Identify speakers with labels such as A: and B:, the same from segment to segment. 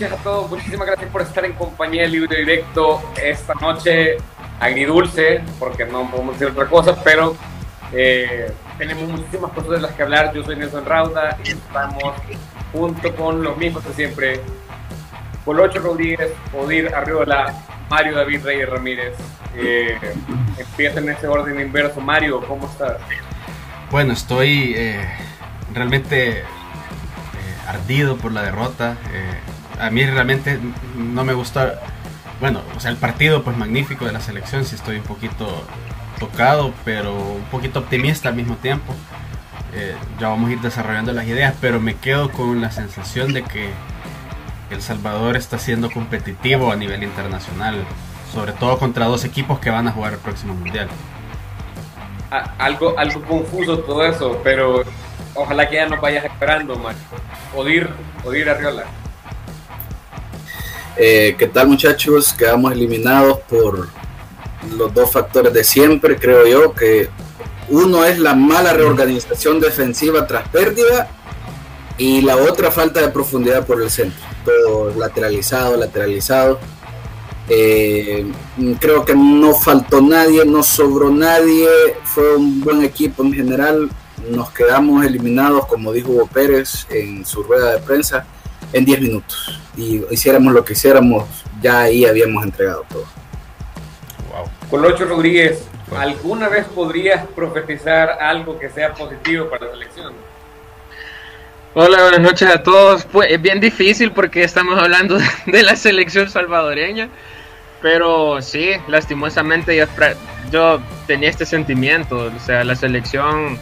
A: noches a todos. Muchísimas gracias por estar en compañía del Libro Directo esta noche agridulce, porque no podemos decir otra cosa, pero eh, tenemos muchísimas cosas de las que hablar. Yo soy Nelson Rauda y estamos junto con los mismos de siempre. Colocho Rodríguez, Odir Arriola, Mario David Reyes Ramírez. Eh, empieza en ese orden inverso. Mario, ¿cómo estás?
B: Bueno, estoy eh, realmente ardido por la derrota. Eh, a mí realmente no me gusta, bueno, o sea, el partido pues magnífico de la selección, si estoy un poquito tocado, pero un poquito optimista al mismo tiempo. Eh, ya vamos a ir desarrollando las ideas, pero me quedo con la sensación de que El Salvador está siendo competitivo a nivel internacional, sobre todo contra dos equipos que van a jugar el próximo mundial.
A: algo, algo confuso todo eso, pero ojalá que ya nos vayas esperando, Mario. Odir, Odir Arriola.
C: Eh, ¿Qué tal muchachos? Quedamos eliminados por los dos factores de siempre, creo yo, que uno es la mala reorganización defensiva tras pérdida y la otra falta de profundidad por el centro. Todo lateralizado, lateralizado. Eh, creo que no faltó nadie, no sobró nadie, fue un buen equipo en general nos quedamos eliminados, como dijo Hugo Pérez en su rueda de prensa, en 10 minutos. Y hiciéramos lo que hiciéramos, ya ahí habíamos entregado todo.
A: Wow. Colocho Rodríguez, ¿alguna vez podrías profetizar algo que sea positivo para la selección?
D: Hola, buenas noches a todos. Pues es bien difícil porque estamos hablando de la selección salvadoreña. Pero sí, lastimosamente yo, yo tenía este sentimiento. O sea, la selección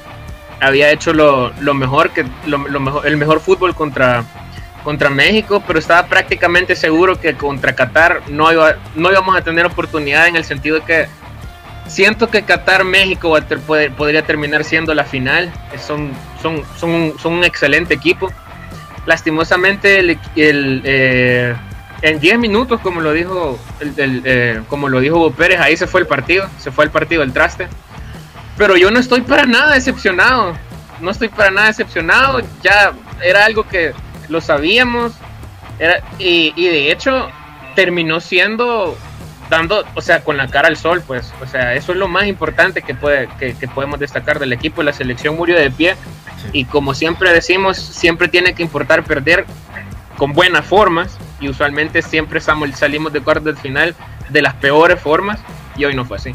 D: había hecho lo, mejor que lo, mejor, el mejor fútbol contra contra México, pero estaba prácticamente seguro que contra Qatar no iba, no íbamos a tener oportunidad en el sentido de que siento que Qatar México podría terminar siendo la final. Son, son, son, son un excelente equipo. Lastimosamente el, eh, en 10 minutos, como lo dijo el, eh, como lo dijo Hugo Pérez, ahí se fue el partido, se fue el partido del traste. Pero yo no estoy para nada decepcionado. No estoy para nada decepcionado. Ya era algo que lo sabíamos. Era, y, de hecho terminó siendo dando, o sea, con la cara al sol, pues. O sea, eso es lo más importante que, puede, que, podemos destacar del equipo. La selección murió de pie. Y como siempre decimos, siempre tiene que importar perder con buenas formas. Y usualmente siempre salimos de cuartos del final de las peores formas. Y hoy no fue así.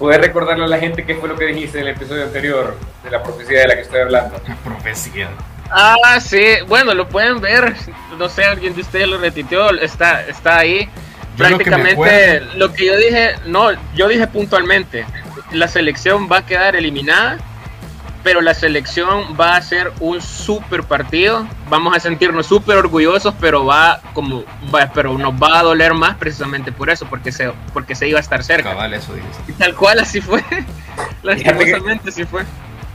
A: ¿Puedes recordarle a la gente qué fue lo que dijiste en el episodio anterior de la profecía de la que estoy hablando?
B: La profecía.
D: Ah, sí, bueno, lo pueden ver. No sé, alguien de ustedes lo retiteó, está, está ahí. Prácticamente lo que yo dije, no, yo dije puntualmente, la selección va a quedar eliminada pero la selección va a ser un super partido. Vamos a sentirnos súper orgullosos, pero va como va, pero nos va a doler más precisamente por eso, porque se, porque se iba a estar cerca.
B: Cabal, eso
D: Y tal cual así fue. Lastimosamente así fue.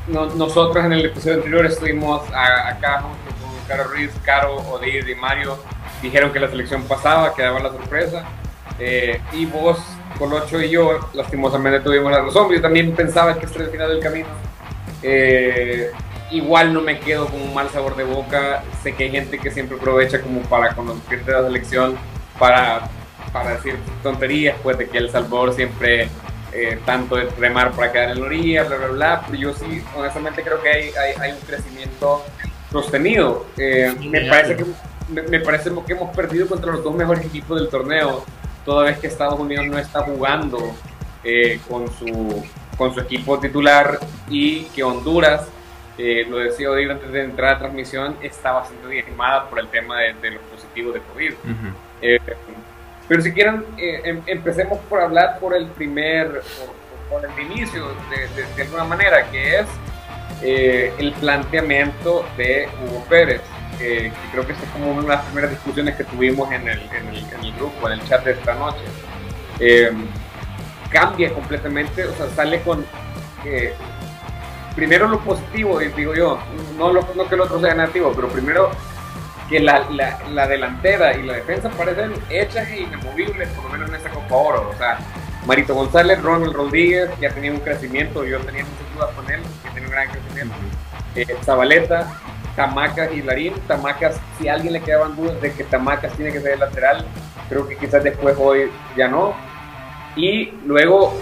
A: Nosotros en el episodio anterior estuvimos acá junto con Caro Ruiz, Caro, Odir y Mario. Dijeron que la selección pasaba, que daba la sorpresa. Eh, y vos, Colocho y yo, lastimosamente tuvimos la razón. Yo también pensaba que este era el final del camino eh, igual no me quedo con un mal sabor de boca. Sé que hay gente que siempre aprovecha como para conocerte la selección, para, para decir tonterías, pues de que El Salvador siempre eh, tanto de remar para quedar en la orilla, bla, bla, bla. Pero yo sí, honestamente creo que hay, hay, un crecimiento sostenido. Eh, me, parece que, me, parece que hemos perdido contra los dos mejores equipos del torneo, toda vez que Estados Unidos no está jugando con su con su equipo titular y que Honduras, eh, lo decía hoy antes de entrar a la transmisión, está bastante diezmada por el tema de, los positivos de COVID. Eh, pero si quieren, eh, em, empecemos por hablar por el primer, por, el inicio, de, alguna manera, que es el planteamiento de Hugo Pérez. que creo que es como una de las primeras discusiones que tuvimos en el, en el, en el grupo, en el chat de esta noche cambia completamente, o sea, sale con eh, primero lo positivo, digo yo, no, lo, no que el otro sea negativo, pero primero que la, la, delantera y la defensa parecen hechas e inamovibles, por lo menos en esta Copa Oro. O sea, Marito González, Ronald Rodríguez ya tenía un crecimiento, yo tenía muchas dudas con él, que tenía un gran crecimiento. Eh, Zabaleta, Tamacas y Larín. Tamacas, si a alguien le quedaban dudas de que Tamacas tiene que ser el lateral, creo que quizás después hoy ya no. Y luego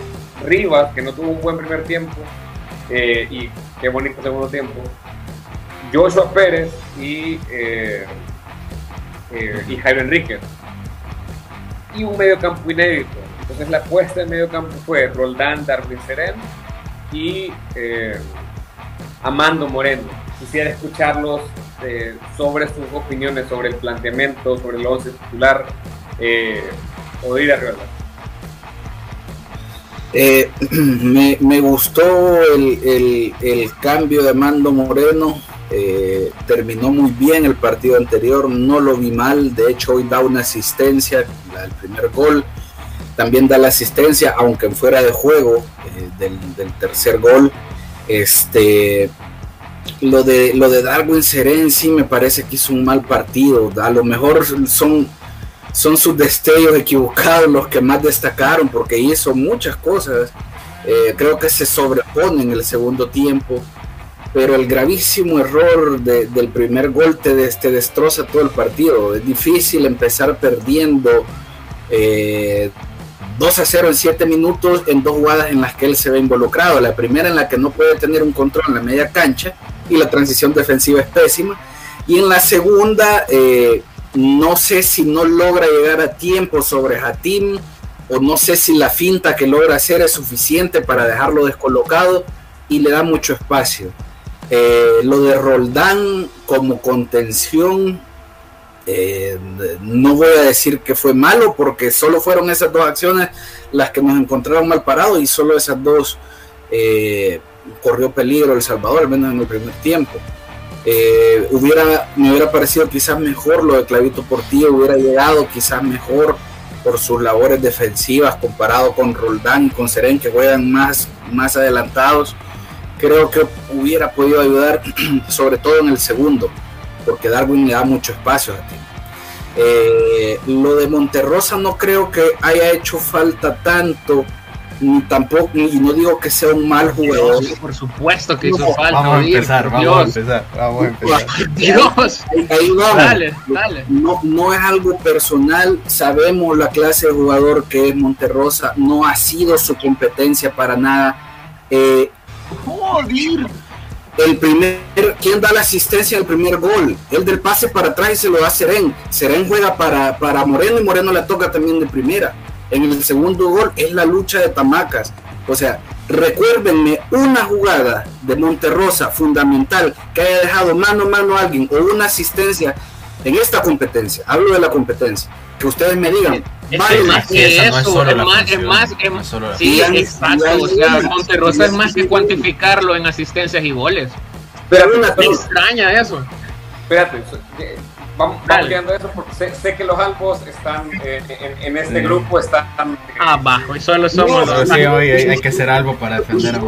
A: Rivas, que no tuvo un buen primer tiempo, eh, y qué bonito segundo tiempo. Joshua Pérez y, eh, eh, y Jairo Enríquez. Y un medio campo inédito. Entonces la apuesta del medio campo fue Roldán, Darwin Serén y Amando Moreno. Quisiera escucharlos sobre sus opiniones sobre el planteamiento, sobre el 11 titular. Eh, Odir Arriola.
C: Eh, me, gustó el, cambio de Mando Moreno. Eh, terminó muy bien el partido anterior, no lo vi mal. De hecho, hoy da una asistencia, el primer gol. También da la asistencia, aunque fuera de juego, eh, del, tercer gol. Este, lo de, lo de Darwin Seren sí me parece que hizo un mal partido. A lo mejor son son sus destellos equivocados los que más destacaron porque hizo muchas cosas. Eh, creo que se sobrepone en el segundo tiempo, pero el gravísimo error del primer gol te, destroza todo el partido. Es difícil empezar perdiendo 2 eh, a 0 en 7 minutos en dos jugadas en las que él se ve involucrado. La primera en la que no puede tener un control en la media cancha y la transición defensiva es pésima. Y en la segunda, eh, no sé si no logra llegar a tiempo sobre Hatim o no sé si la finta que logra hacer es suficiente para dejarlo descolocado y le da mucho espacio. Eh, lo de Roldán como contención, eh, no voy a decir que fue malo porque solo fueron esas dos acciones las que nos encontraron mal parados y solo esas dos eh, corrió peligro El Salvador, al menos en el primer tiempo. Hubiera, me hubiera parecido quizás mejor lo de Clavito Portillo, hubiera llegado quizás mejor por sus labores defensivas comparado con Roldán y con Seren que juegan más, más adelantados. Creo que hubiera podido ayudar, sobre todo en el segundo, porque Darwin le da mucho espacio a ti. Eh, lo de Monterrosa no creo que haya hecho falta tanto tampoco, y no digo que sea un mal jugador.
D: por supuesto que hizo falta.
B: Vamos a empezar, vamos a empezar, vamos a empezar.
D: Dios,
C: ahí vamos. Dale, dale. No, no es algo personal, sabemos la clase de jugador que es Monterrosa, no ha sido su competencia para nada. Eh, El primer, ¿quién da la asistencia al primer gol? El del pase para atrás y se lo da Seren. Seren juega para, para Moreno y Moreno le toca también de primera en el segundo gol es la lucha de Tamacas. O sea, recuérdenme una jugada de Monterrosa fundamental que haya dejado mano a mano a alguien o una asistencia en esta competencia. Hablo de la competencia. Que ustedes me digan.
D: Es más que eso, es, más, es más, es sí, exacto, o sea, Monterrosa es más que cuantificarlo en asistencias y goles.
A: Pero una
D: me extraña eso.
A: Espérate, vamos, vamos eso porque sé, que los albos están eh, en, este grupo están
D: abajo y solo somos
B: no, sí, hay, que ser algo para defender a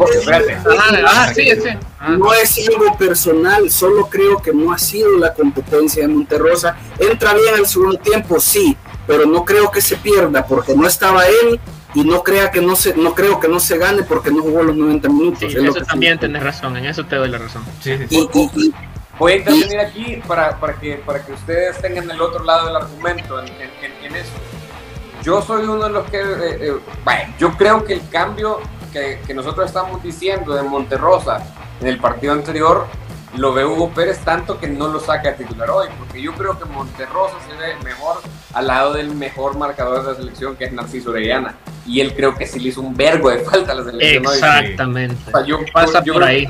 C: ah, sí, sí. no es algo personal solo creo que no ha sido la competencia de Monterrosa entra bien el segundo tiempo sí pero no creo que se pierda porque no estaba él y no crea que no se no creo que no se gane porque no jugó los 90 minutos
D: sí, eso también tienes razón en eso te doy la razón.
A: Sí, sí, y, Voy a intervenir aquí para, para, que, para que ustedes tengan el otro lado del argumento en, en, eso. Yo soy uno de los que, eh, eh, bueno, yo creo que el cambio que, que, nosotros estamos diciendo de Monterrosa en el partido anterior lo ve Hugo Pérez tanto que no lo saca a titular hoy, porque yo creo que Monterrosa se ve mejor al lado del mejor marcador de la selección que es Narciso Orellana. Y él creo que sí le hizo un vergo de falta a la selección.
D: Exactamente. Pasa por ahí.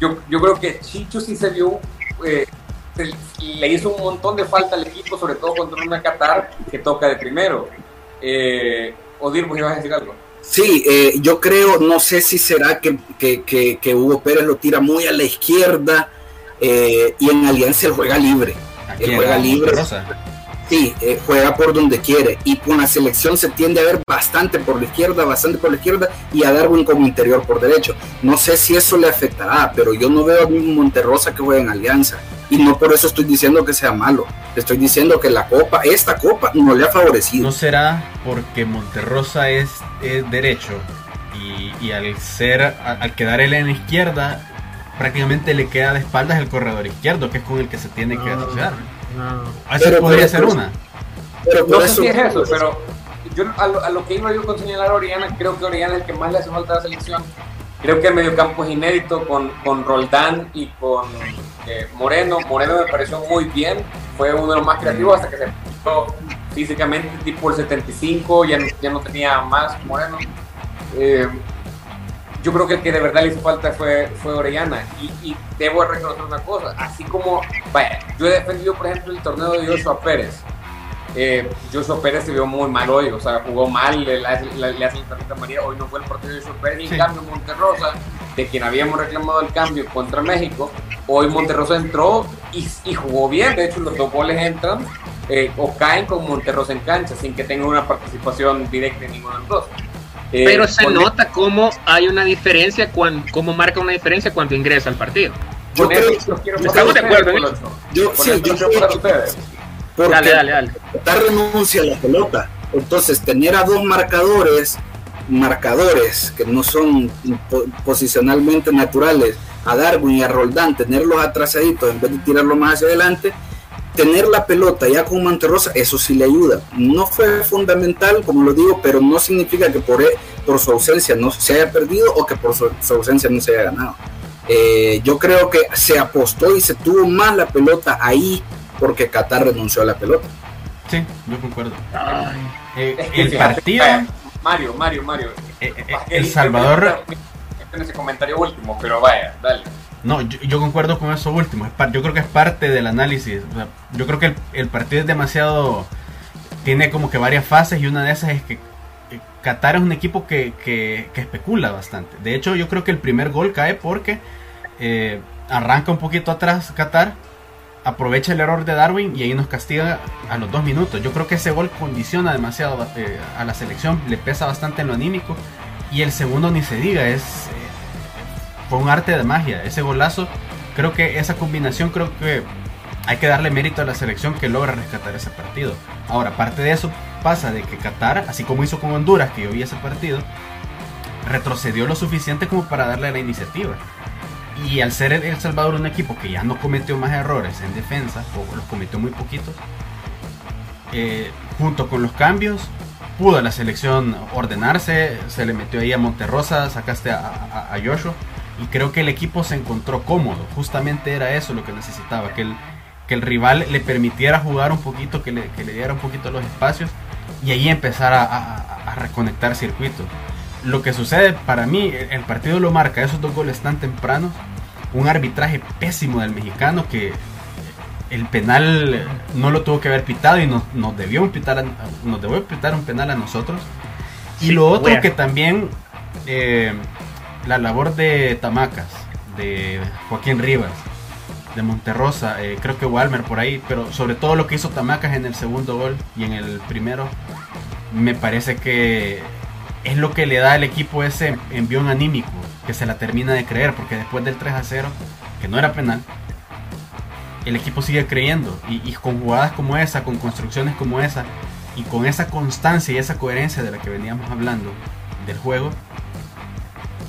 A: Yo, yo, creo que Chicho sí se vio eh, le hizo un montón de falta al equipo, sobre todo contra una Qatar que toca de primero. Eh, Odir, ¿vos ibas a decir algo?
C: Sí, eh, yo creo, no sé si será que, que, Hugo Pérez lo tira muy a la izquierda eh, y en Alianza él juega libre. Él juega libre. Sí, eh, juega por donde quiere y con la selección se tiende a ver bastante por la izquierda, bastante por la izquierda y a Darwin como interior por derecho. No sé si eso le afectará, pero yo no veo a mismo Monterrosa que juega en Alianza y no por eso estoy diciendo que sea malo. Estoy diciendo que la copa, esta copa, no le ha favorecido.
B: ¿No será porque Monterrosa es, derecho y, al ser, al quedar él en izquierda, prácticamente le queda de espaldas el corredor izquierdo, que es con el que se tiene que
D: No,
B: asociar.
D: no.
B: Así
C: Pero
B: podría
C: por
B: ser una.
C: Pero por
A: No sé
C: eso,
A: si es eso, pero yo a lo, a lo que iba yo con señalar a Oriana, creo que Oriana es el que más le hace falta a la selección. Creo que el mediocampo es inédito con, con Roldán y con eh, Moreno. Moreno me pareció muy bien, fue uno de los más creativos hasta que se puso físicamente, tipo el 75, ya no, ya no tenía más Moreno. Eh, yo creo que el que de verdad le hizo falta fue, fue Orellana. Y, y debo reconocer una cosa, así como, vaya, yo he defendido, por ejemplo, el torneo de Joshua Pérez. Eh, Joshua Pérez se vio muy mal hoy, o sea, jugó mal, le, le, le, le hace la tarjeta María, hoy no fue el partido de Joshua Pérez, y
B: Sí.
A: en cambio Monterrosa, de quien habíamos reclamado el cambio contra México, hoy Monterrosa entró y, y jugó bien, de hecho los dos goles entran eh, o caen con Monterrosa en cancha, sin que tenga una participación directa en ninguno de los dos. Eh,
D: Pero se
A: con-
D: nota cómo hay una diferencia, cuando, cómo marca una diferencia cuando ingresa al partido.
C: yo creo,
A: eso los quiero
D: Estamos de acuerdo
C: yo, sí, yo creo. Porque
D: Dale, dale, dale.
C: Qatar renuncia a la pelota. Entonces, tener a dos marcadores, marcadores que no son po- posicionalmente naturales, a Darwin y a Roldán, tenerlos atrasaditos en vez de tirarlos más hacia adelante, tener la pelota ya con Monterrosa, eso sí le ayuda. No fue fundamental, como lo digo, pero no significa que por, e- por su ausencia no se haya perdido o que por su, su ausencia no se haya ganado. Eh, yo creo que se apostó y se tuvo más la pelota ahí porque Qatar renunció a la pelota.
B: Sí, yo concuerdo. Eh,
A: Es que
B: el partido,
A: vaya, Mario, Mario, Mario.
B: eh, eh, El Salvador,
A: En ese comentario último, pero vaya, dale.
B: no, yo, yo concuerdo con eso último. Yo creo que es parte del análisis. O sea, yo creo que el, el partido es demasiado, tiene como que varias fases y una de esas es que eh, Qatar es un equipo que, que- que especula bastante. De hecho, yo creo que el primer gol cae porque eh, arranca un poquito atrás Qatar, aprovecha el error de Darwin y ahí nos castiga a los dos minutos. Yo creo que ese gol condiciona demasiado eh, a la selección, le pesa bastante en lo anímico. Y el segundo ni se diga, es eh, un arte de magia. Ese golazo, creo que esa combinación, creo que hay que darle mérito a la selección que logra rescatar ese partido. Ahora, aparte de eso, pasa de que Qatar, así como hizo con Honduras, que yo vi ese partido, retrocedió lo suficiente como para darle la iniciativa. Y al ser el, Salvador un equipo que ya no cometió más errores en defensa, o los cometió muy poquitos, eh, junto con los cambios, pudo la selección ordenarse, se le metió ahí a Monterrosa, sacaste a, a- Joshua, y creo que el equipo se encontró cómodo. Justamente era eso lo que necesitaba, que el, que el rival le permitiera jugar un poquito, que le, que le diera un poquito los espacios, y ahí empezar a- a reconectar circuitos. Lo que sucede para mí, el partido lo marca, esos dos goles tan tempranos, un arbitraje pésimo del mexicano que el penal no lo tuvo que haber pitado y nos, nos debió pitar a- nos debió pitar un penal a nosotros. Y
D: Sí,
B: lo otro
D: wea.
B: que también eh, la labor de Tamacas, de Joaquín Rivas, de Monterrosa, eh, creo que Walmer por ahí, pero sobre todo lo que hizo Tamacas en el segundo gol y en el primero, me parece que es lo que le da al equipo ese envión anímico, que se la termina de creer, porque después del 3 a 0, que no era penal, el equipo sigue creyendo y, con jugadas como esa, con construcciones como esa y con esa constancia y esa coherencia de la que veníamos hablando del juego,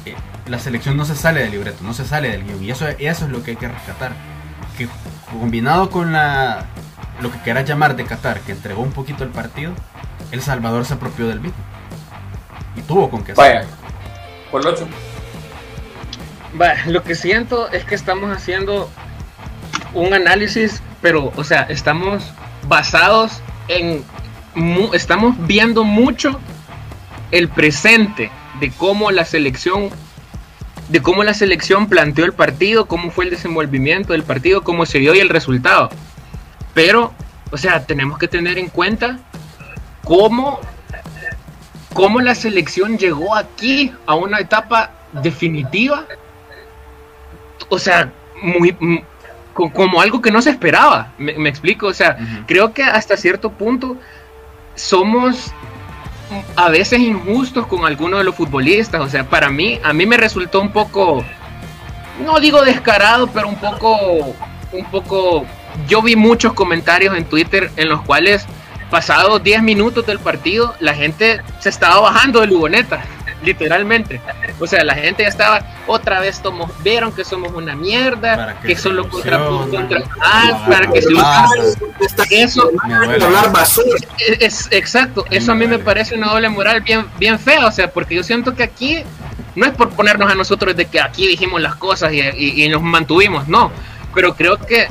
B: eh, la selección no se sale del libreto, no se sale del guion y eso, eso es lo que hay que rescatar. Que combinado con la lo que quieras llamar de Qatar, que entregó un poquito el partido, El Salvador se apropió del mismo. Y tuvo con qué hacer.
A: Vaya, por el 8.
D: Va, lo que siento es que estamos haciendo un análisis, pero, o sea, estamos basados en. mu- estamos viendo mucho el presente de cómo la selección. De cómo la selección planteó el partido, cómo fue el desenvolvimiento del partido, cómo se dio y el resultado. Pero, o sea, tenemos que tener en cuenta cómo, cómo la selección llegó aquí a una etapa definitiva o sea, muy co- como algo que no se esperaba. Me, me explico, o sea, creo que hasta cierto punto somos a veces injustos con algunos de los futbolistas. O sea, para mí, a mí me resultó un poco, no digo descarado, pero un poco, un poco. Yo vi muchos comentarios en Twitter en los cuales, pasados 10 minutos del partido, la gente se estaba bajando del Lugoneta. literalmente. O sea, la gente ya estaba otra vez tomos, vieron que somos una mierda, que, solo contra, contra ah, para que se eso
C: hablar basura.
D: Es, exacto, eso a mí me parece una doble moral bien bien fea, o sea, porque yo siento que aquí no es por ponernos a nosotros de que aquí dijimos las cosas y, y nos mantuvimos, no, pero creo que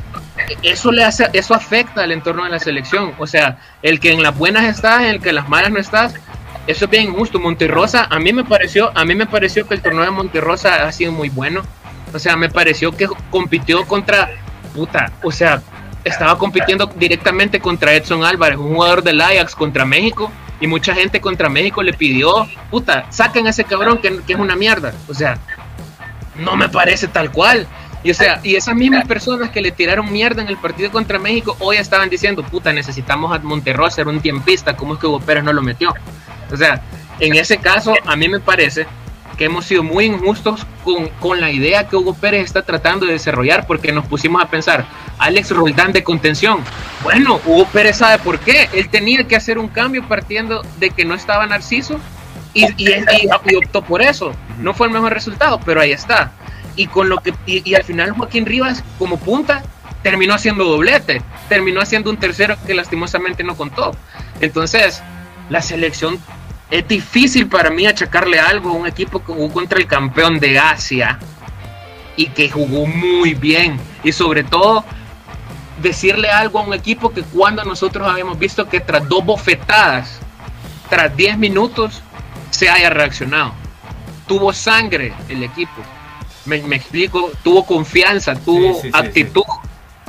D: eso le hace, eso afecta al entorno de la selección. O sea, el que en las buenas estás, el que en las malas no estás, eso es bien injusto. Monterrosa, a mí me pareció, a mí me pareció que el torneo de Monterrosa ha sido muy bueno. O sea, me pareció que compitió contra puta, o sea, estaba compitiendo directamente contra Edson Álvarez, un jugador del Ajax contra México, y mucha gente contra México le pidió, puta, saquen a ese cabrón que es una mierda. O sea, no me parece tal cual. Y o sea, y esas mismas personas que le tiraron mierda en el partido contra México hoy estaban diciendo, puta, necesitamos a Monterrey ser un tiempista, ¿cómo es que Hugo Pérez no lo metió? O sea, en ese caso, a mí me parece que hemos sido muy injustos con, con, la idea que Hugo Pérez está tratando de desarrollar porque nos pusimos a pensar, Alex Roldán de contención. Bueno, Hugo Pérez sabe por qué. Él tenía que hacer un cambio partiendo de que no estaba Narciso y, y, y optó por eso. No fue el mejor resultado, pero ahí está y con lo que y, al final Joaquín Rivas como punta terminó haciendo doblete, terminó haciendo un tercero que lastimosamente no contó. Entonces, la selección es difícil para mí achacarle algo a un equipo que jugó contra el campeón de Asia y que jugó muy bien y sobre todo decirle algo a un equipo que cuando nosotros habíamos visto que tras dos bofetadas, tras 10 minutos, se haya reaccionado. Tuvo sangre el equipo me, explico, tuvo confianza, tuvo actitud.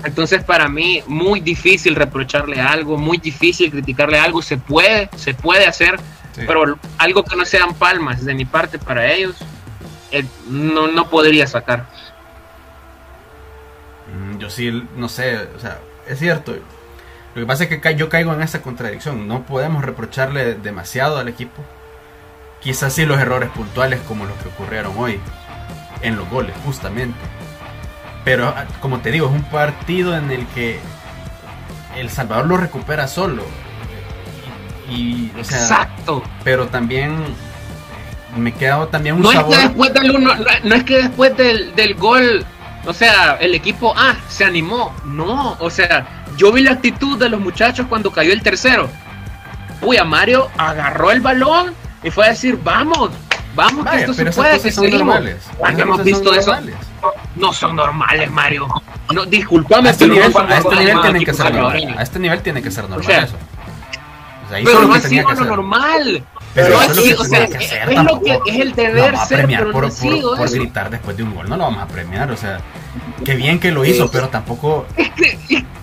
D: Entonces para mí muy difícil reprocharle algo, muy difícil criticarle algo, se puede, se puede hacer, pero algo que no sean palmas de mi parte para ellos, eh, no, no podría sacar.
B: Mm, yo sí, no sé, o sea, es cierto. Lo que pasa es que yo caigo en esa contradicción. No podemos reprocharle demasiado al equipo. Quizás sí los errores puntuales como los que ocurrieron hoy en los goles, justamente. Pero ah, como te digo, es un partido en el que El Salvador lo recupera solo. Y,
D: Exacto.
B: Pero también me queda también un
D: no
B: sabor.
D: Es que después del uno, no es que después del, del gol, o sea, el equipo ah, se animó. No, o sea, yo vi la actitud de los muchachos cuando cayó el tercero. Uy, a Mario agarró el balón y fue a decir, vamos, Vamos, que esto se puede, que
B: normales.
D: ¿Cuándo hemos visto eso? No son normales, Mario. No, disculpame,
B: a este nivel, a este nivel tienen que ser normal. A este nivel tiene que ser normal eso.
D: pero no ha sido lo normal. Pero, es, lo sea, es, lo que es el deber no ser
B: premiar por, por, por, gritar después de un gol. No lo vamos a premiar, o sea, qué bien que lo hizo, pero tampoco.
D: Es que,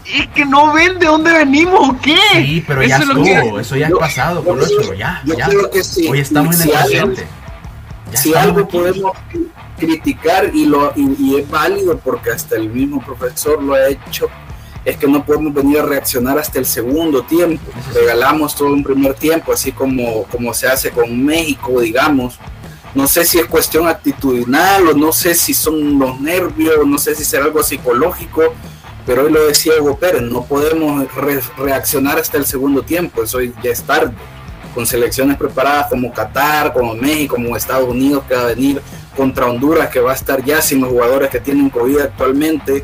D: es que no ven de dónde venimos o qué.
B: Sí, pero ya estuvo, eso ya es pasado, por ocho, ya, ya. Hoy estamos en el presente
C: si algo podemos criticar y, lo, y, es válido porque hasta el mismo profesor lo ha hecho, es que no podemos venir a reaccionar hasta el segundo tiempo. Regalamos todo un primer tiempo, así como, como se hace con México, digamos. No sé si es cuestión actitudinal o no sé si son los nervios, no sé si será algo psicológico, pero hoy lo decía Hugo Pérez, no podemos reaccionar hasta el segundo tiempo, eso ya es tarde con selecciones preparadas como Qatar, como México, como Estados Unidos que va a venir contra Honduras, que va a estar ya sin los jugadores que tienen COVID actualmente.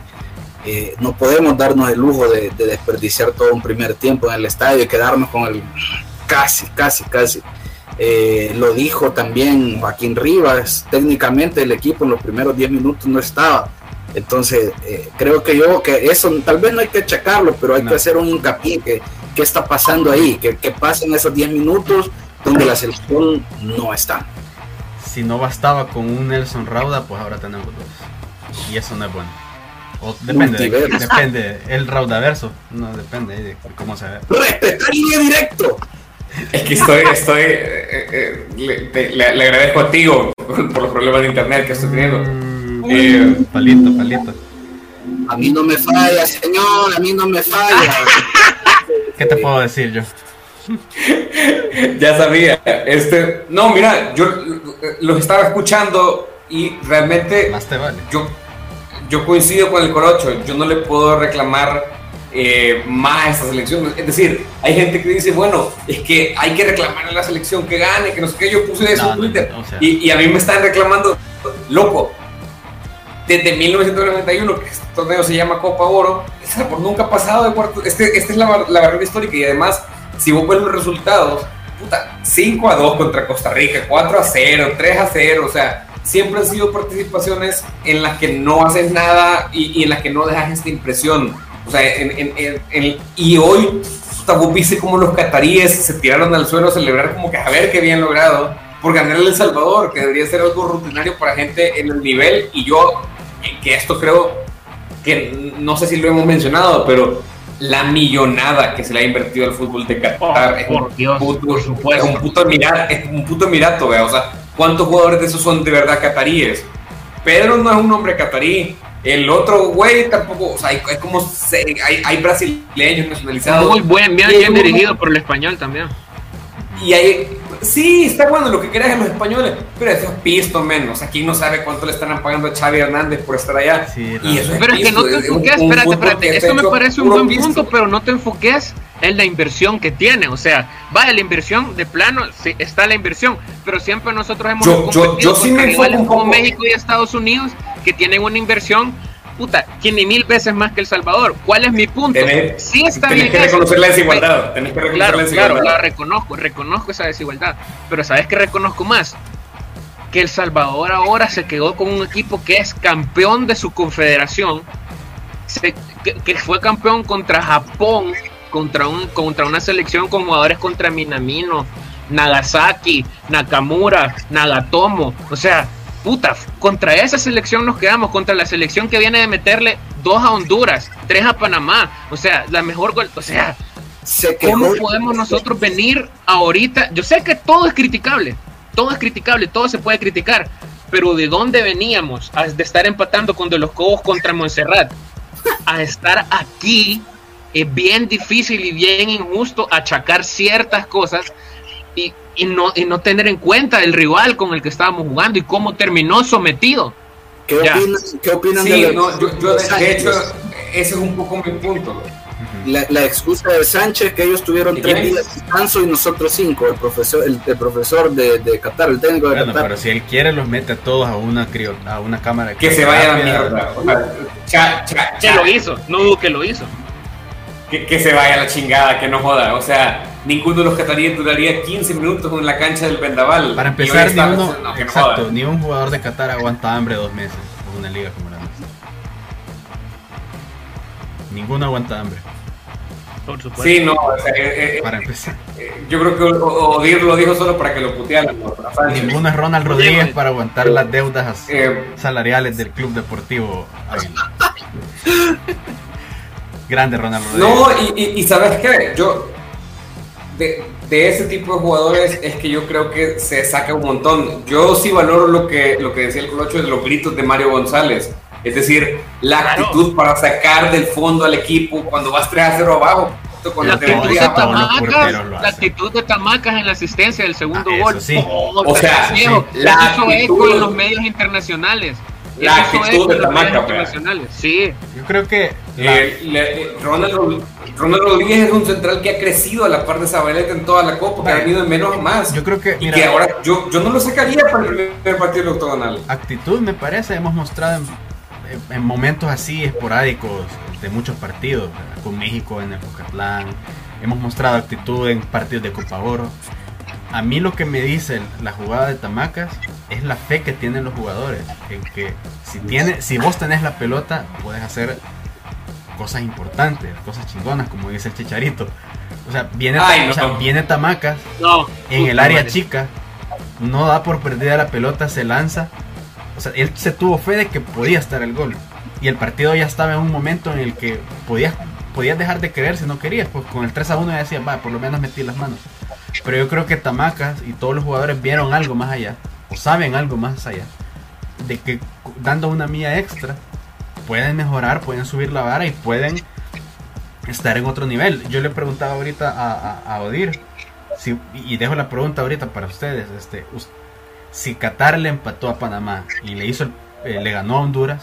C: Eh, no podemos darnos el lujo de, desperdiciar todo un primer tiempo en el estadio y quedarnos con el casi, casi, casi. Eh, lo dijo también Joaquín Rivas, técnicamente el equipo en los primeros 10 minutos no estaba. Entonces, eh, creo que yo que eso tal vez no hay que achacarlo, pero hay que hacer un hincapié que qué está pasando ahí, qué, qué pasa en esos 10 minutos donde la selección no está.
B: Si no bastaba con un Nelson Rauda, pues ahora tenemos dos. Y eso no es bueno. O depende, depende, el Raudaverso, no depende de cómo se ve.
C: Respetar línea directo.
A: Es que estoy, estoy, eh, eh, le, agradezco a Tigo por los problemas de internet que estoy teniendo. Mm,
B: eh, palito, palito.
C: A mí no me falla, señor, a mí no me falla.
B: ¿Qué te puedo decir yo?
A: ya sabía. Este, no, mira, yo los estaba escuchando y realmente
B: Más te vale.
A: yo, yo coincido con el Corocho. Yo no le puedo reclamar eh, más a esta selección. Es decir, hay gente que dice, bueno, es que hay que reclamar a la selección que gane, que no sé qué. Yo puse eso en Twitter y, y, a mí me están reclamando, loco, desde 1991, que este torneo se llama Copa Oro, nunca ha pasado de cuarto. Este, esta es la, la barrera histórica y además, si vos ves los resultados, puta, 5 a 2 contra Costa Rica, 4 a 0, 3 a 0, o sea, siempre han sido participaciones en las que no haces nada y, en las que no dejas esta impresión. O sea, en, en, y hoy, vos viste como los cataríes se tiraron al suelo a celebrar como que a ver qué bien logrado por ganar El Salvador, que debería ser algo rutinario para gente en el nivel. Y yo, que esto creo que no sé si lo hemos mencionado, pero la millonada que se le ha invertido al fútbol de Qatar
D: oh, es, por un Dios,
A: puto, por supuesto. es un puto mirato, es un puto mirato, o sea, ¿cuántos jugadores de esos son de verdad cataríes? Pedro no es un hombre catarí, el otro güey tampoco, o sea, hay, como hay, hay, brasileños nacionalizados.
D: Muy buen, bien, bien dirigido por el español también.
A: Y hay, Sí, está bueno lo que quieras en los españoles, pero eso es pisto menos. Aquí no sabe cuánto le están pagando a Xavi Hernández por estar allá.
D: y eso pero es, que no te enfoques, espérate, espérate. Esto me parece un buen punto, pero no te enfoques en la inversión que tiene. O sea, vaya, la inversión de plano, sí, está la inversión, pero siempre nosotros hemos
A: yo, yo, yo sí me
D: como México y Estados Unidos que tienen una inversión puta, tiene mil veces más que El Salvador. ¿Cuál es mi punto?
A: sí está tenés que reconocer la desigualdad. Tenés que reconocer
D: claro,
A: la desigualdad.
D: Claro, la reconozco, reconozco esa desigualdad. Pero ¿sabes qué reconozco más? Que El Salvador ahora se quedó con un equipo que es campeón de su confederación, que, fue campeón contra Japón, contra, un, contra una selección con jugadores contra Minamino, Nagasaki, Nakamura, Nagatomo. O sea, puta, contra esa selección nos quedamos, contra la selección que viene de meterle dos a Honduras, tres a Panamá, o sea, la mejor gol, o sea, ¿cómo podemos nosotros venir ahorita? Yo sé que todo es criticable, todo es criticable, todo se puede criticar, pero ¿de dónde veníamos? de estar empatando con de los Cobos contra Montserrat, a estar aquí es bien difícil y bien injusto achacar ciertas cosas y, y, no, y no tener en cuenta el rival con el que estábamos jugando y cómo terminó sometido.
C: ¿Qué opinan, ¿qué opinan de,
A: no, yo, yo de, hecho, ese es un poco mi punto.
C: La, la, excusa de Sánchez que ellos tuvieron tres días de descanso y nosotros cinco, el profesor, el, el profesor de, de, Qatar, el técnico de bueno, Qatar.
B: Pero si él quiere los mete a todos a una a una cámara
A: que se vaya a mierda. O sea, cha, cha,
D: cha. Que lo hizo, no dudo que lo hizo.
A: Que, que, se vaya a la chingada, que no joda. O sea, ninguno de los cataríes duraría 15 minutos en la cancha del Vendaval.
B: Para empezar, ni, uno, no, exacto, ni un jugador de Qatar aguanta hambre dos meses en una liga como la nuestra. Ninguno aguanta hambre.
A: Por supuesto. Sí, no, o sea, eh, eh,
B: para empezar.
A: Eh, yo creo que Odir lo dijo solo para que lo putearan.
B: Ninguno es Ronald Rodríguez para aguantar las deudas eh, salariales del Club Deportivo. Grande Ronald Rodríguez.
A: No, y, y, y ¿sabes qué? Yo, de, de, ese tipo de jugadores es que yo creo que se saca un montón. Yo sí valoro lo que, lo que decía el Colocho de los gritos de Mario González. Es decir, la claro. actitud para sacar del fondo al equipo cuando vas 3 a 0 abajo.
D: La actitud, de Tamacas, la actitud de Tamacas en la asistencia del segundo ah, gol.
A: Sí. Oh, o sea, sí.
D: la actitud en los medios internacionales.
A: La actitud de Tamaca,
D: Sí.
B: Yo creo que
A: eh, le, Ronald, Ronald, Rodríguez es un central que ha crecido a la par de Zabaleta en toda la Copa, que ha venido en menos más.
B: Yo creo que.
A: Y que ahora yo, yo no lo sacaría para el primer partido de octogonal.
B: Actitud, me parece, hemos mostrado en, en, momentos así esporádicos de muchos partidos, con México en el Pocatlán. Hemos mostrado actitud en partidos de Copa Oro. A mí lo que me dice la jugada de Tamacas es la fe que tienen los jugadores. En que si, tiene, si vos tenés la pelota, puedes hacer cosas importantes, cosas chingonas, como dice el Chicharito. O sea, viene, Ay, o sea, viene Tamacas
D: no,
B: en el área chica, no da por perdida la pelota, se lanza. O sea, él se tuvo fe de que podía estar el gol. Y el partido ya estaba en un momento en el que podías, podías dejar de creer si no querías. Pues con el 3 a 1 ya decías, va, por lo menos metí las manos. Pero yo creo que Tamacas y todos los jugadores vieron algo más allá, o saben algo más allá, de que dando una mía extra pueden mejorar, pueden subir la vara y pueden estar en otro nivel. Yo le preguntaba ahorita a, a, a Odir, si, y dejo la pregunta ahorita para ustedes, este, si Qatar le empató a Panamá y le hizo, eh, le ganó a Honduras,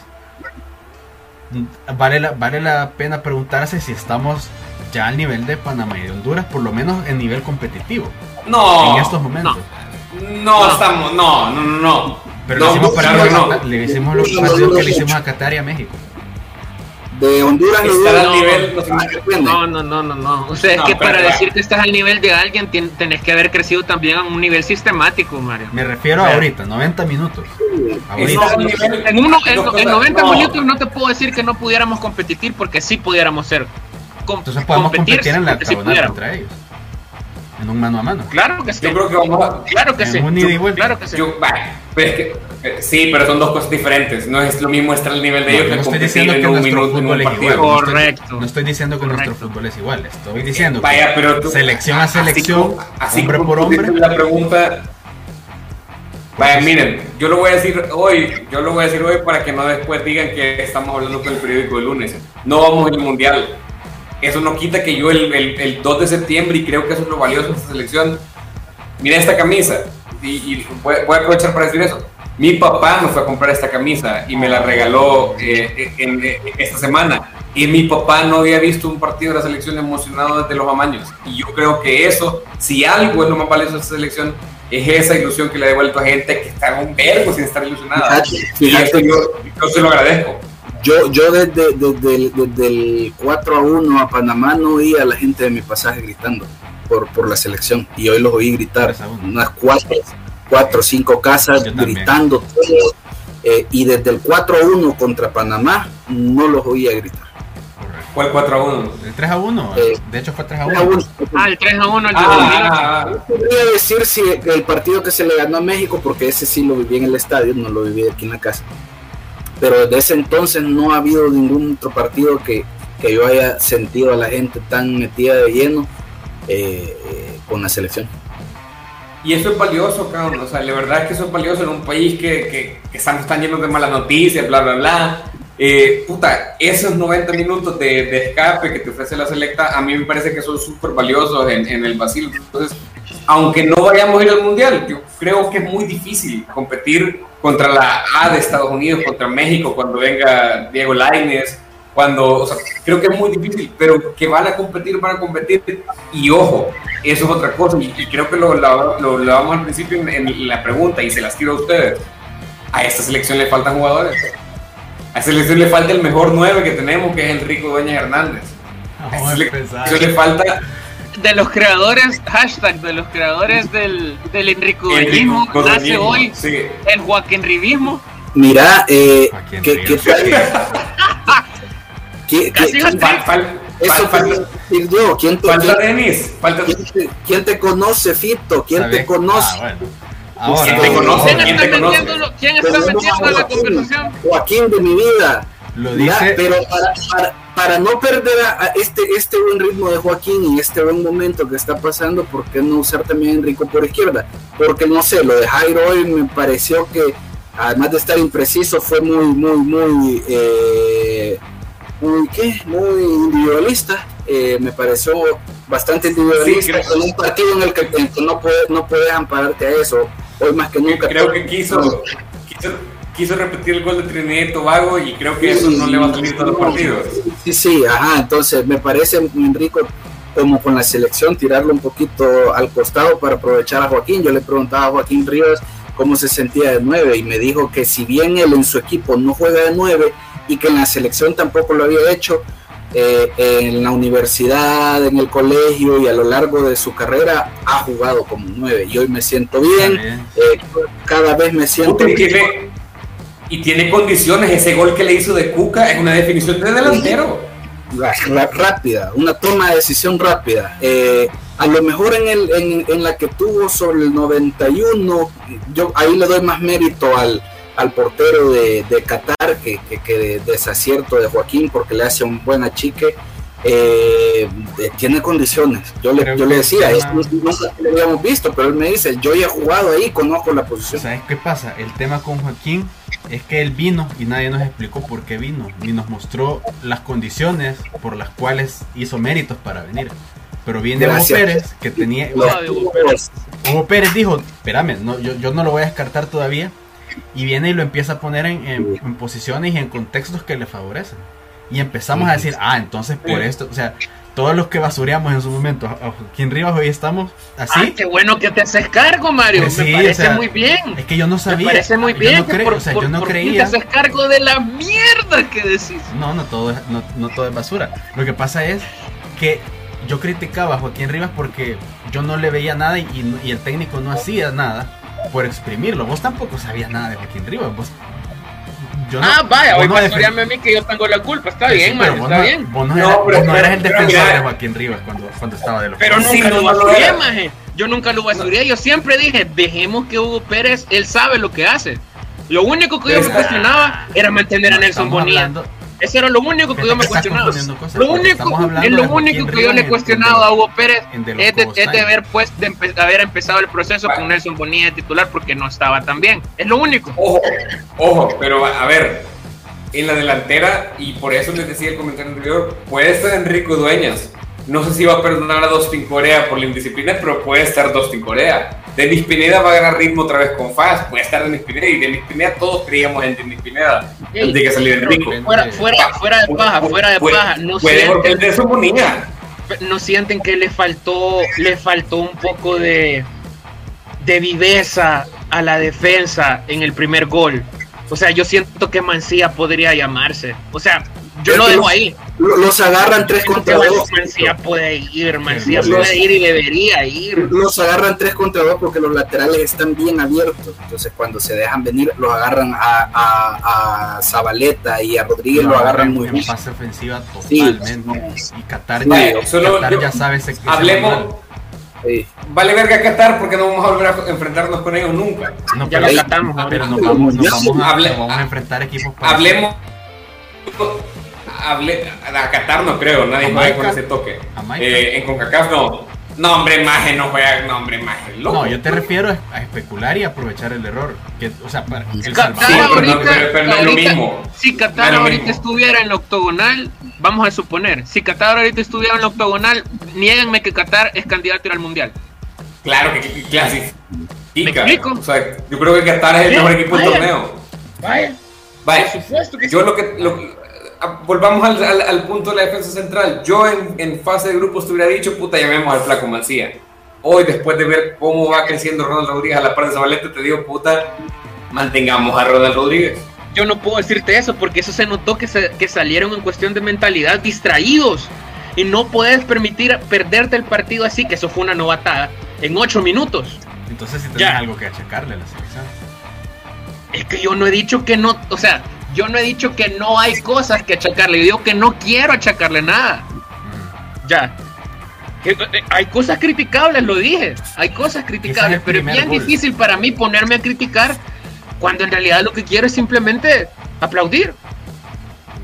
B: vale la, vale la pena preguntarse si estamos ya al nivel de Panamá y de Honduras, por lo menos en nivel competitivo.
A: No.
B: En estos momentos.
A: No, estamos, no, no, no, no.
B: Pero
A: No,
B: le hicimos,
A: claro
B: partidos
A: que
B: a-
A: no.
B: le hicimos los partidos que le hicimos a Qatar y a México.
C: De Honduras no
A: Estar al
C: dudo-
A: nivel, no.
D: No, no, no, no, no. O sea, es
A: No,
D: que para decir que estás al nivel de alguien, tenés que haber crecido también a un nivel sistemático, Mario.
B: Me refiero
D: O
B: a
D: sea,
B: ahorita, 90 minutos. Ahorita.
A: Al
D: En, uno, en, en
A: cosas,
D: 90
A: no.
D: minutos no te puedo decir que no pudiéramos competir porque sí pudiéramos ser. com-
B: Entonces podemos competir en la
D: sí
B: contra ellos. En un mano a mano.
D: Claro que sí.
A: Yo creo que vamos a.
D: Claro que
B: en
D: sí.
B: un ida y vuelta.
D: Claro que sí.
A: Yo, bah, pero es que, sí, pero son dos cosas diferentes. No es lo mismo estar al nivel de
B: No,
A: ellos
B: yo
A: que
B: no estoy
A: competir
B: diciendo que
A: en un
B: nuestro
A: minuto en
B: fútbol
A: un
B: es
A: partido.
B: igual. No estoy-
D: Correcto.
B: No estoy diciendo que nuestro fútbol es igual. Estoy diciendo
A: Vaya,
B: que
A: pero tú-
B: selección a selección,
A: así
B: hombre por hombre.
A: La pregunta. Vaya, miren, yo lo voy a decir hoy, yo lo voy a decir hoy para que no después digan que estamos hablando con el periódico de lunes. No vamos al mundial. Eso no quita que yo el, el, el 2 de septiembre, y creo que eso es lo valioso de esta selección, mira esta camisa, y, y voy, voy a aprovechar para decir eso. Mi papá me fue a comprar esta camisa y me la regaló eh, en, en esta semana. Y mi papá no había visto un partido de la selección emocionado desde los amaños. Y yo creo que eso, si algo es lo más valioso de esta selección, es esa ilusión que le ha devuelto a gente que está en un verbo sin estar ilusionada.
C: Fíjate,
A: Y eso yo, yo se lo agradezco.
C: Yo, yo desde, desde, el- desde el 4 a 1 a Panamá no oía a la gente de mi pasaje gritando por, por la selección. Y hoy los oí gritar.
B: 3 a 1.
C: Unas cuatro, cuatro o cinco casas gritando. todo. Eh, y desde el 4 a 1 contra Panamá no los oía gritar.
A: El 4 a 1.
B: El 3 a 1,
C: Eh,
B: de hecho fue 3 a
C: 3 a
B: 1.
C: 1.
D: Ah, el 3 a 1 el de
A: Ah,
D: 2008.
A: ah, ah.
C: Podría decir si el partido que se le ganó a México, porque ese sí lo viví en el estadio, no lo viví aquí en la casa. Pero desde ese entonces no ha habido ningún otro partido que, que yo haya sentido a la gente tan metida de lleno eh, eh, con la selección.
A: Y eso es valioso, cabrón. O sea, la verdad es que eso es valioso en un país que, que, que están, están llenos de malas noticias, bla, bla, bla. Eh, puta, esos 90 minutos de, de escape que te ofrece la selecta, a mí me parece que son súper valiosos en, en el vacío. Entonces, aunque no vayamos a ir al mundial, yo creo que es muy difícil competir contra la A de Estados Unidos, contra México, cuando venga Diego Lainez, cuando, o sea, creo que es muy difícil, pero que van a competir, van a competir. Y ojo, eso es otra cosa, y, y creo que lo, damos al principio en, en la pregunta, y se las tiro a ustedes. A esta selección le faltan jugadores. A esta selección le falta el mejor 9 que tenemos, que es Enrico Dueñas Hernández. A esta selección le falta
D: De los creadores, hashtag de los creadores del, del enricodeñismo,
A: Enrico
D: nace hoy
A: Sí.
D: el Joaquín Rivismo.
C: Mira, eh,
B: Joaquín
C: ¿qué, qué
B: Ríos.
C: tal? ¿Qué- qué-
D: Casi
C: qué-
D: Joaquín.
A: Fal- fal-
C: eso
A: fal-
C: decir yo. ¿Quién te,
A: falta Denis, falta
C: quién te- quién te conoce, Fito? ¿Quién
B: ¿Sabes?
C: te conoce?
B: Ah, bueno. Ahora,
A: ¿Quién te conoce?
D: ¿Quién
A: ¿Quién
D: está
A: conoce?
D: metiendo, quién está
C: Tenemos
D: metiendo
C: a
D: en la
C: Joaquín,
D: conversación?
C: Joaquín de mi vida.
B: Lo
C: pero para, para, para no perder a, este, este buen ritmo de Joaquín y este buen momento que está pasando, ¿por qué no usar también a Enrico por izquierda? Porque no sé, lo de Jairo hoy me pareció que, además de estar impreciso, fue muy, muy, muy, eh, muy, ¿qué? Muy individualista. Eh, me pareció bastante individualista
A: Sí,
C: en un partido en el que, en que no, puedes, no puedes ampararte a eso. Hoy más que nunca.
A: creo que quiso, quiso, quiso repetir el gol de Trinidad y Tobago y creo que eso no le va a salir todos los partidos.
C: Sí, sí, ajá, entonces me parece, Enrico, como con la selección, tirarlo un poquito al costado para aprovechar a Joaquín. Yo le preguntaba a Joaquín Ríos cómo se sentía de nueve y me dijo que si bien él en su equipo no juega de nueve y que en la selección tampoco lo había hecho, eh, en la universidad, en el colegio y a lo largo de su carrera ha jugado como nueve y hoy me siento bien, eh, cada vez me siento
A: Puta, y, tiene, condiciones, ese gol que le hizo de Cuca es una definición de delantero.
C: rápida, una toma de decisión rápida. Eh, a lo mejor en, el, en, la que tuvo sobre el 91, yo ahí le doy más mérito al, al portero de, de Qatar que, que, que de desacierto de Joaquín porque le hace un buen achique. Eh, tiene condiciones. Yo le, yo le decía,
B: el
C: esto
B: tema-
C: nunca lo habíamos visto, pero él me dice, yo ya he jugado ahí, conozco la posición.
B: ¿Sabes qué pasa? El tema con Joaquín es que él vino y nadie nos explicó por qué vino, ni nos mostró las condiciones por las cuales hizo méritos para venir. Pero viene Hugo. Pérez, que tenía.
D: De Hugo
C: tipos-
B: Hugo Pérez dijo: Espérame, no, yo, yo no lo voy a descartar todavía. y viene y lo empieza a poner en, en- en posiciones y en contextos que le favorecen. Y empezamos a decir, ah, entonces por esto, o sea, todos los que basureamos en su momento Joaquín Rivas hoy estamos
D: Ay,
B: así.
D: qué bueno que te haces cargo, Mario.
B: Pues
D: me
B: sí,
D: parece
B: o sea,
D: muy bien.
B: Es que yo no
D: Me
B: sabía.
D: parece muy
B: yo
D: bien
B: no
D: que por,
B: o sea,
D: por-
B: yo no
D: por fin te
B: creía.
D: haces cargo de la mierda que decís.
B: No, no todo, es, no, no todo es basura. Lo que pasa es que yo criticaba a Joaquín Rivas porque yo no le veía nada y, y- y el técnico no hacía nada por exprimirlo. Vos tampoco sabías nada de Joaquín Rivas. Vos, yo no-
D: ah, vaya,
B: vos
D: hoy
B: no
D: pastoreame
B: defen-
D: a mí que yo tengo la culpa. Está
B: Sí,
D: bien, Mario,
B: vos
D: está
B: no,
D: bien.
B: Vos no,
A: No,
B: eras,
A: pero-
B: vos no eras el defensor
A: mira-
B: de Joaquín Rivas cuando, cuando estaba de los
D: Pero
A: Sí,
D: nunca
A: no,
D: lo basuré, maje. Yo nunca lo basuré. Yo siempre dije, dejemos que Hugo Pérez, él sabe lo que hace. Lo único que yo me cuestionaba era mantener a Nelson Bonilla.
B: hablando-
D: Eso era lo único que yo me cuestionaba. Lo único, es lo único que yo le he cuestionado a Hugo Pérez es de, es de haber, pues, de empe- haber empezado el proceso con Nelson Bonilla de titular porque no estaba tan bien. Es lo único.
A: Ojo, ojo, pero a ver, en la delantera, y por eso les decía el comentario anterior, puede estar Enrico Dueñas. No sé si va a perdonar a Dustin Corea por la indisciplina, pero puede estar Dustin Corea. Denis Pineda va a ganar ritmo otra vez con Faz, puede estar Denis Pineda, y Denis Pineda todos creíamos en Denis Pineda, antes de que saliera Enrico.
D: Fuera, fuera, fuera de paja, fuera de
A: Puede-
D: paja. No
A: puede
D: sienten,
A: volver de su bonilla.
D: no sienten que le faltó, le faltó un poco de, de viveza a la defensa en el primer gol. O sea, yo siento que Mancía podría llamarse. O sea, yo lo dejo
C: los-
D: ahí.
C: Lo- Los agarran tres contra dos.
D: Mancía puede ir, Mancía
B: Los-
D: puede ir y debería ir.
C: Los agarran tres contra dos porque los laterales están bien abiertos. Entonces, cuando se dejan venir, los agarran a, a, a Zabaleta y a Rodríguez, lo agarran muy
B: en
C: bien.
B: fase ofensiva
C: Sí,
B: totalmente.
C: no.
B: y Qatar,
C: Sí,
B: ya,
A: solo
B: Qatar
A: yo-
B: ya sabe ese,
A: Hablemos.
C: Sí.
A: vale verga Qatar porque no vamos a volver a enfrentarnos con ellos nunca.
B: No,
D: Ya
B: pero,
D: lo catamos,
B: pero nos vamos, nos vamos, a, nos vamos a enfrentar equipos para
A: A Qatar no creo, nadie juega
B: Jamaica.
A: con ese toque. Eh, en CONCACAF no. No, hombre, maje, no juega. No, hombre, maje, loco.
B: No, yo te refiero a, especular y aprovechar el error. Que, o sea, para el
D: Qatar
A: Sí,
D: ahorita,
A: pero- pero no es lo mismo.
D: si Qatar ahorita estuviera en la octogonal, vamos a suponer, si Qatar ahorita estuviera en la octogonal, niéganme que Qatar es candidato a ir al mundial.
A: Claro que, que, que clasifica.
D: ¿Me explico?
A: O sea, yo creo que Qatar es el
D: Sí,
A: mejor equipo del torneo.
D: Vaya,
A: Vaya,
D: por supuesto que
A: yo
D: sí.
A: lo que. lo- volvamos al, al- al punto de la defensa central. Yo en, en fase de grupos te hubiera dicho, puta, llamemos al Flaco Mancía. Hoy, después de ver cómo va creciendo Ronald Rodríguez a la par de Zabaleta, te digo, puta, mantengamos a Ronald Rodríguez.
D: Yo no puedo decirte eso porque eso se notó que, se- que salieron en cuestión de mentalidad distraídos. Y no puedes permitir perderte el partido así, que eso fue una novatada, en ocho minutos.
B: Entonces si tenés
D: Ya.
B: algo que achacarle a la selección.
D: Es que yo no he dicho que no, o sea, yo no he dicho que no hay cosas que achacarle, yo digo que no quiero achacarle nada.
B: Mm.
D: Ya. Que, eh, Hay cosas criticables, lo dije. Hay cosas criticables, pero es bien
B: gol.
D: difícil para mí ponerme a criticar cuando en realidad lo que quiero es simplemente aplaudir.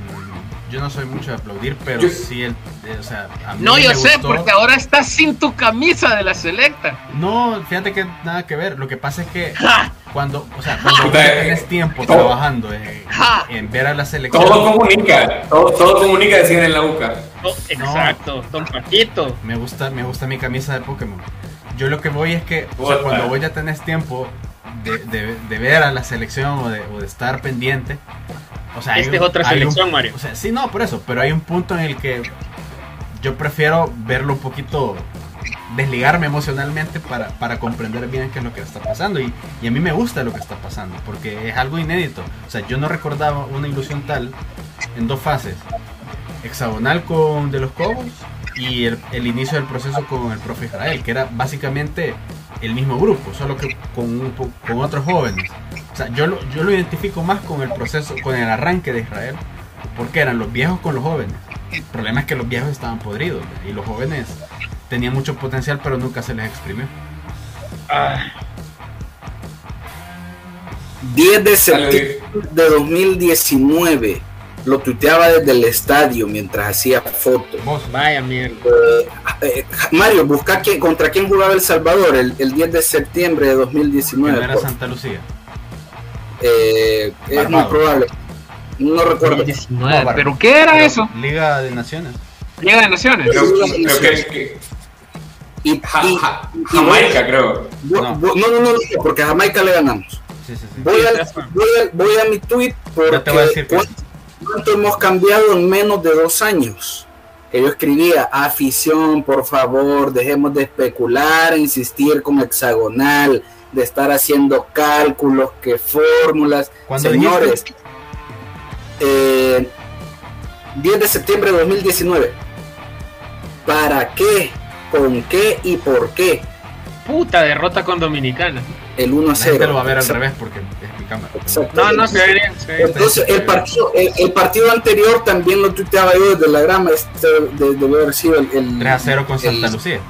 B: Mm, Yo no soy mucho de aplaudir, pero
A: Yo-
B: sí el, eh, o sea, a mí
D: No, yo
B: me
D: sé,
B: gustó-
D: porque ahora estás sin tu camisa de la selecta.
B: No, fíjate que nada que ver. Lo que pasa es que
D: ¡Ja!
B: Cuando, o sea, cuando vos ya tenés tiempo
A: Todo-
B: trabajando en,
D: Ja.
B: en ver a la selección,
A: Todo comunica, todo, todo comunica, decían en la boca.
D: Oh, exacto, don Paquito.
B: me gusta, me gusta mi camisa de Pokémon. Yo lo que voy es que, o sea, cuando vos ya tenés tiempo de, de- de ver a la selección o de, o de estar pendiente, o sea,
D: Esta es otra
B: un-
D: selección, Mario.
B: O sea, sí, no, por eso, pero hay un punto en el que yo prefiero verlo un poquito desligarme emocionalmente para, para comprender bien qué es lo que está pasando. Y, y a mí me gusta lo que está pasando porque es algo inédito. O sea yo no recordaba una ilusión tal en dos fases. Hexagonal con de los Cobos y el, el inicio del proceso con el profe Israel que era básicamente el mismo grupo solo que con, un con otros jóvenes. O sea yo lo, yo lo identifico más con el proceso con el arranque de Israel porque eran los viejos con los jóvenes. El problema es que los viejos estaban podridos y los jóvenes tenían mucho potencial pero nunca se les exprimió.
D: Ah,
C: 10 de
A: Dale,
C: septiembre de 2019. Lo tuiteaba desde el estadio mientras hacía fotos.
B: Vos,
D: vaya mierda.
C: Eh, Mario, busca quién, contra quién jugaba El Salvador el, el 10 de septiembre de
B: que
C: 2019.
B: no era Santa Lucía.
C: Eh, es muy probable. No recuerdo.
D: 19,
B: No,
D: ¿Pero qué era
B: Pero
D: eso?
B: Liga de Naciones.
D: Liga de Naciones.
A: Creo, que
C: Y,
A: Ja-
C: y-
A: Ja-
C: y-
A: Jamaica, creo.
C: no,
B: No.
C: no, no, no, no, porque a Jamaica le ganamos.
B: Sí, sí, sí.
C: Voy,
D: fue.
C: voy, a mi tweet porque
B: Ya te voy a decir que-
C: ¿cuánto, cuánto hemos cambiado en menos de dos años? Que yo escribía, afición, por favor, dejemos de especular, insistir con hexagonal, de estar haciendo cálculos, que fórmulas.
B: ¿Cuándo
C: Señores, eh, 10 de septiembre de 2019. ¿Para qué? ¿Con qué y por qué?
D: Puta derrota con Dominicana.
C: El 1 a
B: La
C: 0.
B: gente lo va a ver al
C: Exacto.
B: revés porque es mi cámara.
C: Exacto.
D: No, no, se ve bien. se ve bien.
C: Entonces, el partido, el, el partido anterior también lo tuiteaba yo desde la grama, este de- debe haber sido el, el-
B: 3 a 0 con Santa
C: el-
B: Lucía.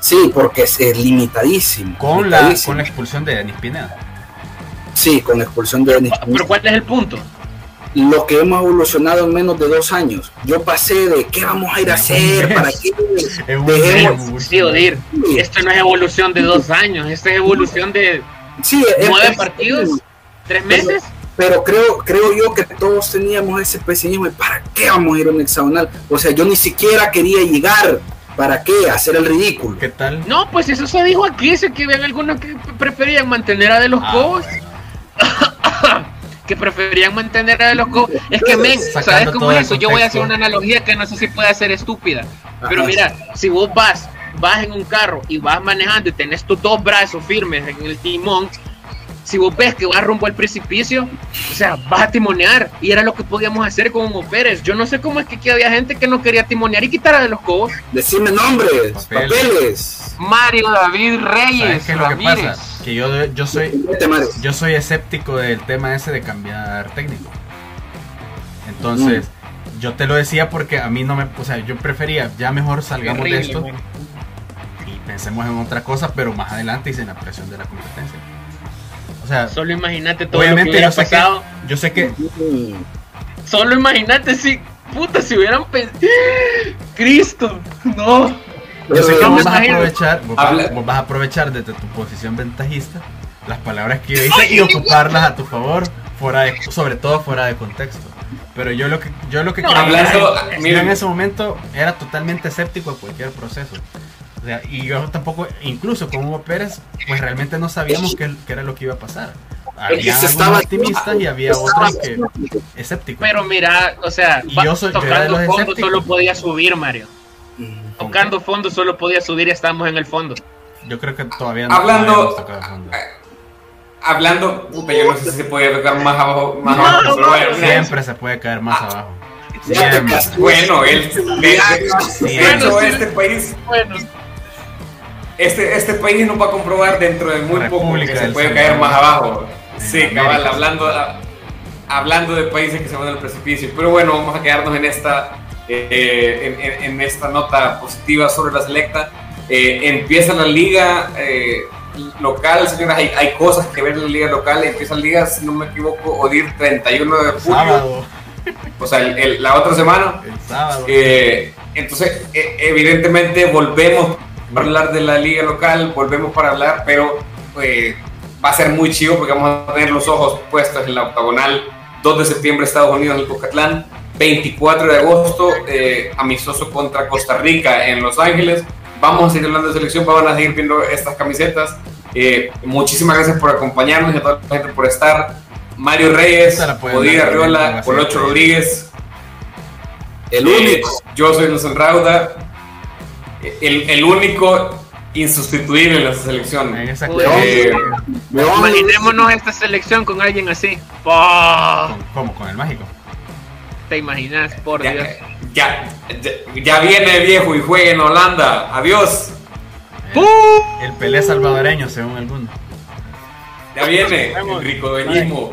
C: Sí, porque es, es limitadísimo.
B: Con la, con la expulsión de Denis Pineda.
C: Sí, con expulsión de Denis.
D: Pero ¿cuál es el punto?
C: Lo que hemos evolucionado en menos de dos años. Yo pasé de qué vamos a ir a hacer, para qué. Dejemos-
D: Sí, Odir. Esto no es evolución de dos años, esto es evolución de
C: sí,
D: nueve
C: es-
D: partidos, tres meses.
C: Pero creo, creo yo que todos teníamos ese pesimismo de para qué vamos a ir a un hexagonal. O sea, yo ni siquiera quería llegar. ¿Para qué? Hacer el ridículo.
B: ¿Qué tal?
D: No, pues eso se dijo aquí, sé que habían algunos que preferían mantener a de los
B: Ah,
D: Cobos,
B: bueno.
D: que preferían mantener a los Cobos. Es que, men, ¿sabes cómo es eso? Yo voy a hacer una analogía que no sé si puede ser estúpida, pero mira, si vos vas, vas en un carro y vas manejando y tenés tus dos brazos firmes en el timón, si vos ves que vas rumbo al precipicio, o sea, vas a timonear. Y era lo que podíamos hacer con Hugo Pérez. Yo no sé cómo es que aquí había gente que no quería timonear y quitar a de los Cobos.
C: Decime nombres,
B: Papeles.
C: papeles.
D: Mario David
B: ¿Sabes
D: Reyes
B: qué es lo que
D: Ramírez.
B: Que yo, yo soy
C: Mario.
B: yo soy escéptico del tema ese de cambiar técnico. Entonces, yo te lo decía porque a mí no me, o sea, yo prefería ya mejor salgamos de esto
D: man.
B: y pensemos en otra cosa, pero más adelante y sin la presión de la competencia. O sea,
D: Solo imagínate todo lo que
B: obviamente
D: hubiera
B: yo sé que
D: pasado.
B: yo sé que
C: Mm.
D: Solo imagínate si, puta, si hubieran pensado. ¡Cristo! No.
B: Yo sé que vos vas a aprovechar, vos, vas- vos vas a aprovechar desde tu posición ventajista las palabras que yo hice y ocuparlas a tu favor, fuera de, sobre todo fuera de contexto. Pero yo lo que yo lo que
D: No,
A: hablando-
B: es que
A: miren.
B: en ese momento era totalmente escéptico a cualquier proceso. O sea, y yo tampoco, incluso con Hugo Pérez, pues realmente no sabíamos qué, qué era lo que iba a pasar.
C: Es que
B: Había algunos
C: estaba
B: optimistas y había otros que escépticos.
D: Pero mira, o sea,
B: Y yo soy- yo era de
D: tocando
B: los
D: fondo solo podía subir, Mario.
C: Mm.
D: Tocando fondo solo podía subir y estamos en el fondo.
B: Yo creo que todavía no
A: Hablando-
B: tocado fondo.
A: Hablando, puta, yo no sé si se podía tocar más abajo, más
D: No,
A: abajo,
B: Siempre se puede caer más abajo.
C: Ya te
B: Siempre.
A: Bueno, él, de,
D: Bueno,
A: este país,
D: Bueno,
A: este, este país nos va a comprobar dentro de muy poco que se puede
B: Salvador.
A: caer más abajo. Sí, cabal, hablando, hablando de países que se van al precipicio. Pero bueno, vamos a quedarnos en esta, eh, en, en- esta nota positiva sobre la selecta. Eh, empieza la liga eh, local, señoras, hay, hay cosas que ver en la liga local. Empieza la liga, si no me equivoco, ODIR 31 de julio,
B: Sábado.
A: o sea, el- el- la otra semana.
B: El sábado.
A: Eh, entonces, eh, evidentemente volvemos para hablar de la liga local, volvemos para hablar, pero eh, va a ser muy chido porque vamos a tener los ojos puestos en la octagonal. 2 de septiembre Estados Unidos en el Cocatlán, 24 de agosto eh, amistoso contra Costa Rica en Los Ángeles. Vamos a seguir hablando de selección, van a seguir viendo estas camisetas. Eh, muchísimas gracias por acompañarnos y a toda la gente por estar. Mario Reyes, Odín Arriola, Colocho Rodríguez,
C: El
A: eh,
C: único.
A: yo soy Nelson Rauda, el, el único insustituible en la selección. Eh,
D: imaginémonos esta selección con alguien así.
B: ¿Cómo? Con el mágico.
D: ¿Te imaginas? Por Dios.
A: ya, ya, ya, viene viejo y juega en Holanda. Adiós.
B: El Pelé salvadoreño, según algunos.
A: Ya viene el ricodeñismo.